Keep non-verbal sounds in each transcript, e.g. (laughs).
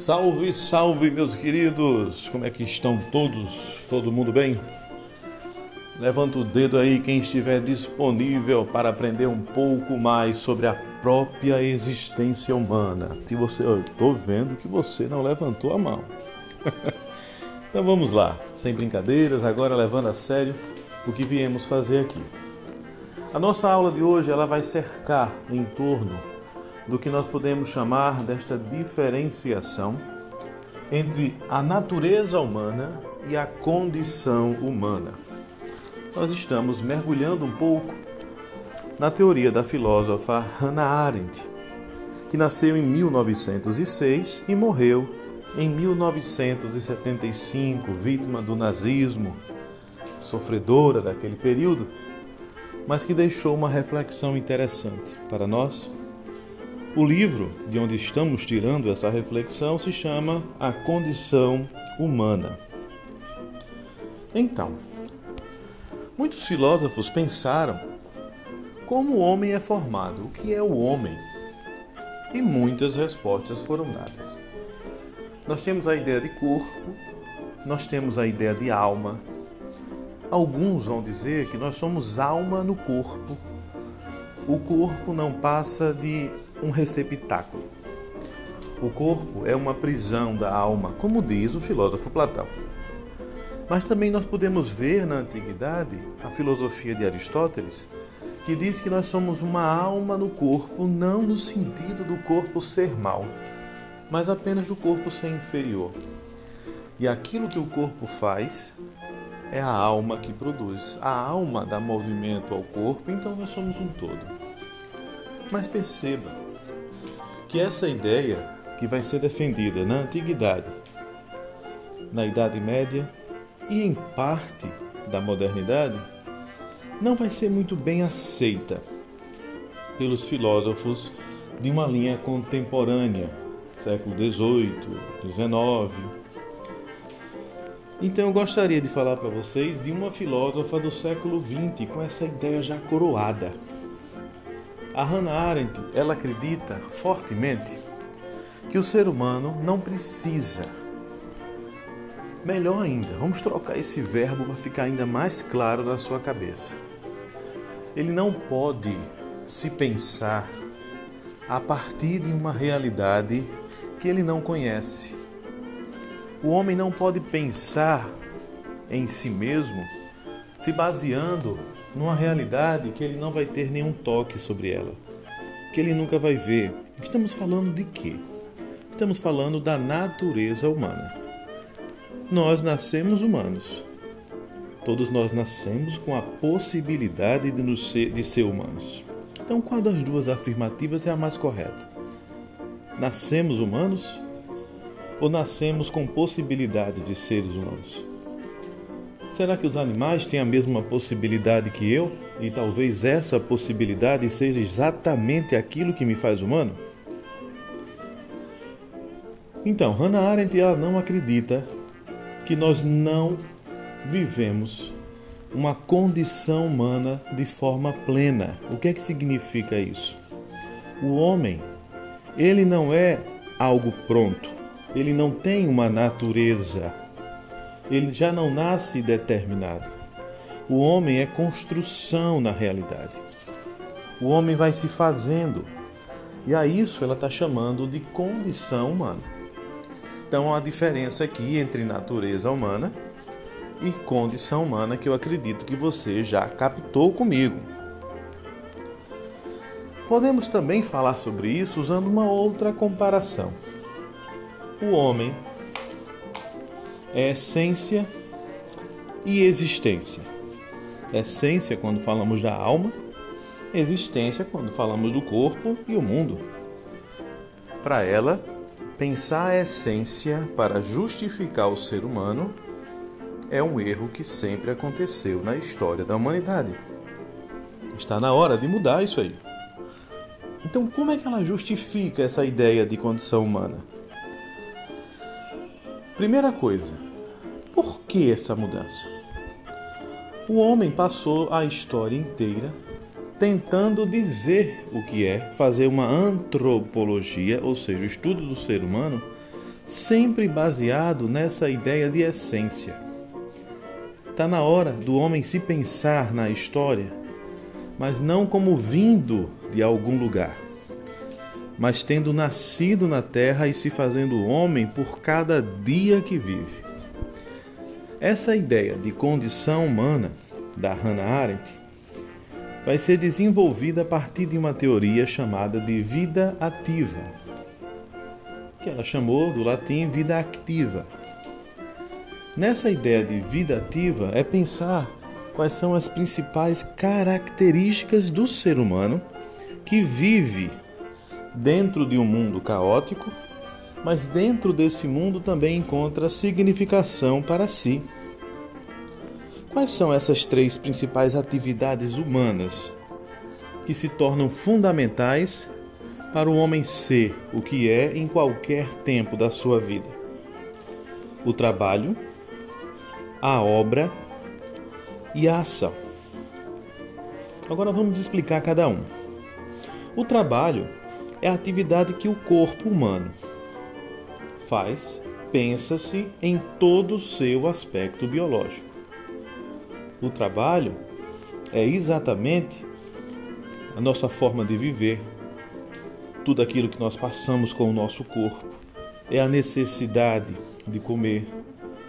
Salve, salve, meus queridos! Como é que estão todos? Todo mundo bem? Levanta o dedo aí quem estiver disponível para aprender um pouco mais sobre a própria existência humana. Se você, eu estou vendo que você não levantou a mão. (laughs) então vamos lá, sem brincadeiras, agora levando a sério o que viemos fazer aqui. A nossa aula de hoje ela vai cercar em torno do que nós podemos chamar desta diferenciação entre a natureza humana e a condição humana. Nós estamos mergulhando um pouco na teoria da filósofa Hannah Arendt, que nasceu em 1906 e morreu em 1975, vítima do nazismo, sofredora daquele período, mas que deixou uma reflexão interessante para nós o livro de onde estamos tirando essa reflexão se chama A Condição Humana. Então, muitos filósofos pensaram como o homem é formado, o que é o homem? E muitas respostas foram dadas. Nós temos a ideia de corpo, nós temos a ideia de alma. Alguns vão dizer que nós somos alma no corpo. O corpo não passa de um receptáculo. O corpo é uma prisão da alma, como diz o filósofo Platão. Mas também nós podemos ver na antiguidade a filosofia de Aristóteles, que diz que nós somos uma alma no corpo, não no sentido do corpo ser mal, mas apenas do corpo ser inferior. E aquilo que o corpo faz é a alma que produz. A alma dá movimento ao corpo, então nós somos um todo. Mas perceba, que essa ideia que vai ser defendida na antiguidade, na Idade Média e em parte da modernidade, não vai ser muito bem aceita pelos filósofos de uma linha contemporânea, século XVIII, XIX. Então eu gostaria de falar para vocês de uma filósofa do século XX com essa ideia já coroada. A Hannah Arendt, ela acredita fortemente que o ser humano não precisa. Melhor ainda, vamos trocar esse verbo para ficar ainda mais claro na sua cabeça. Ele não pode se pensar a partir de uma realidade que ele não conhece. O homem não pode pensar em si mesmo se baseando numa realidade que ele não vai ter nenhum toque sobre ela, que ele nunca vai ver. Estamos falando de quê? Estamos falando da natureza humana. Nós nascemos humanos. Todos nós nascemos com a possibilidade de, nos ser, de ser humanos. Então, qual das duas afirmativas é a mais correta? Nascemos humanos ou nascemos com possibilidade de seres humanos? Será que os animais têm a mesma possibilidade que eu? E talvez essa possibilidade seja exatamente aquilo que me faz humano? Então, Hannah Arendt ela não acredita que nós não vivemos uma condição humana de forma plena. O que é que significa isso? O homem, ele não é algo pronto. Ele não tem uma natureza ele já não nasce determinado. O homem é construção na realidade. O homem vai se fazendo. E a isso ela está chamando de condição humana. Então, a diferença aqui entre natureza humana e condição humana que eu acredito que você já captou comigo. Podemos também falar sobre isso usando uma outra comparação. O homem é essência e existência. Essência quando falamos da alma, existência quando falamos do corpo e o mundo. Para ela, pensar a essência para justificar o ser humano é um erro que sempre aconteceu na história da humanidade. Está na hora de mudar isso aí. Então, como é que ela justifica essa ideia de condição humana? Primeira coisa, por que essa mudança? O homem passou a história inteira tentando dizer o que é, fazer uma antropologia, ou seja, o estudo do ser humano, sempre baseado nessa ideia de essência. Está na hora do homem se pensar na história, mas não como vindo de algum lugar, mas tendo nascido na terra e se fazendo homem por cada dia que vive. Essa ideia de condição humana da Hannah Arendt vai ser desenvolvida a partir de uma teoria chamada de vida ativa, que ela chamou do latim vida activa. Nessa ideia de vida ativa é pensar quais são as principais características do ser humano que vive dentro de um mundo caótico, mas dentro desse mundo também encontra significação para si. Quais são essas três principais atividades humanas que se tornam fundamentais para o homem ser o que é em qualquer tempo da sua vida? O trabalho, a obra e a ação. Agora vamos explicar cada um. O trabalho é a atividade que o corpo humano faz, pensa-se em todo o seu aspecto biológico. O trabalho é exatamente a nossa forma de viver, tudo aquilo que nós passamos com o nosso corpo, é a necessidade de comer.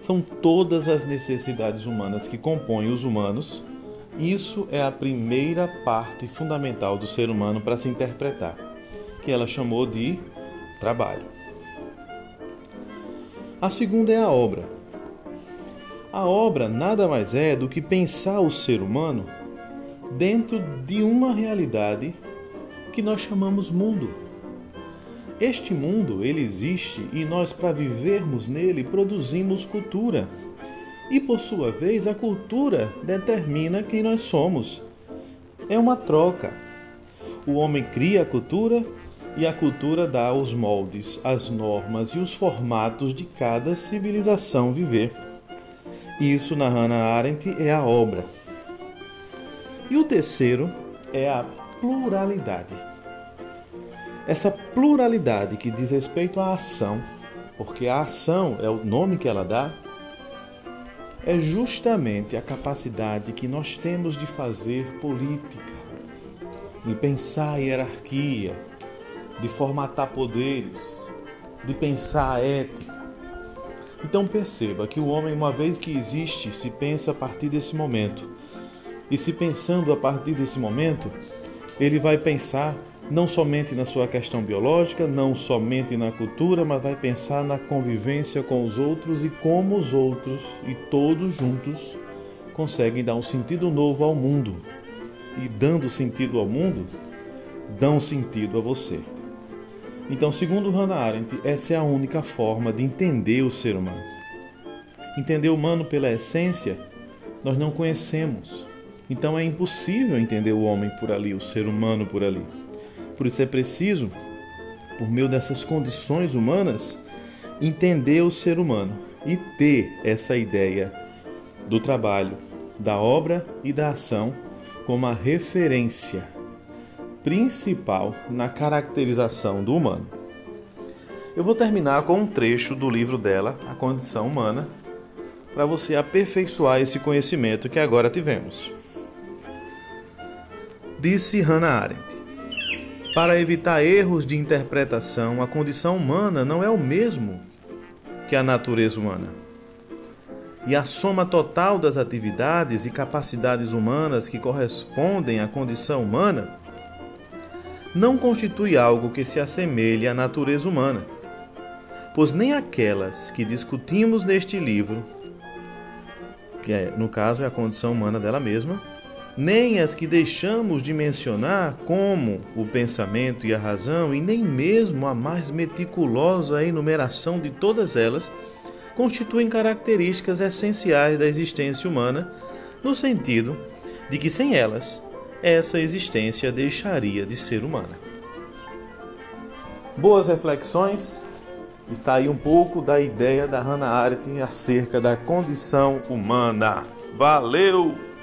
São todas as necessidades humanas que compõem os humanos. Isso é a primeira parte fundamental do ser humano para se interpretar, que ela chamou de trabalho. A segunda é a obra. A obra nada mais é do que pensar o ser humano dentro de uma realidade que nós chamamos mundo. Este mundo, ele existe e nós para vivermos nele produzimos cultura. E por sua vez, a cultura determina quem nós somos. É uma troca. O homem cria a cultura e a cultura dá os moldes, as normas e os formatos de cada civilização viver. Isso na Hannah Arendt é a obra. E o terceiro é a pluralidade. Essa pluralidade que diz respeito à ação, porque a ação é o nome que ela dá, é justamente a capacidade que nós temos de fazer política, de pensar a hierarquia, de formatar poderes, de pensar a ética então perceba que o homem, uma vez que existe, se pensa a partir desse momento. E se pensando a partir desse momento, ele vai pensar não somente na sua questão biológica, não somente na cultura, mas vai pensar na convivência com os outros e como os outros e todos juntos conseguem dar um sentido novo ao mundo. E dando sentido ao mundo, dão sentido a você. Então, segundo Hannah Arendt, essa é a única forma de entender o ser humano. Entender o humano pela essência, nós não conhecemos. Então é impossível entender o homem por ali, o ser humano por ali. Por isso é preciso, por meio dessas condições humanas, entender o ser humano e ter essa ideia do trabalho, da obra e da ação como a referência principal na caracterização do humano. Eu vou terminar com um trecho do livro dela, A Condição Humana, para você aperfeiçoar esse conhecimento que agora tivemos. Disse Hannah Arendt: Para evitar erros de interpretação, a condição humana não é o mesmo que a natureza humana. E a soma total das atividades e capacidades humanas que correspondem à condição humana não constitui algo que se assemelhe à natureza humana, pois nem aquelas que discutimos neste livro, que é, no caso é a condição humana dela mesma, nem as que deixamos de mencionar, como o pensamento e a razão, e nem mesmo a mais meticulosa enumeração de todas elas, constituem características essenciais da existência humana, no sentido de que sem elas essa existência deixaria de ser humana. Boas reflexões. Está aí um pouco da ideia da Hannah Arendt acerca da condição humana. Valeu!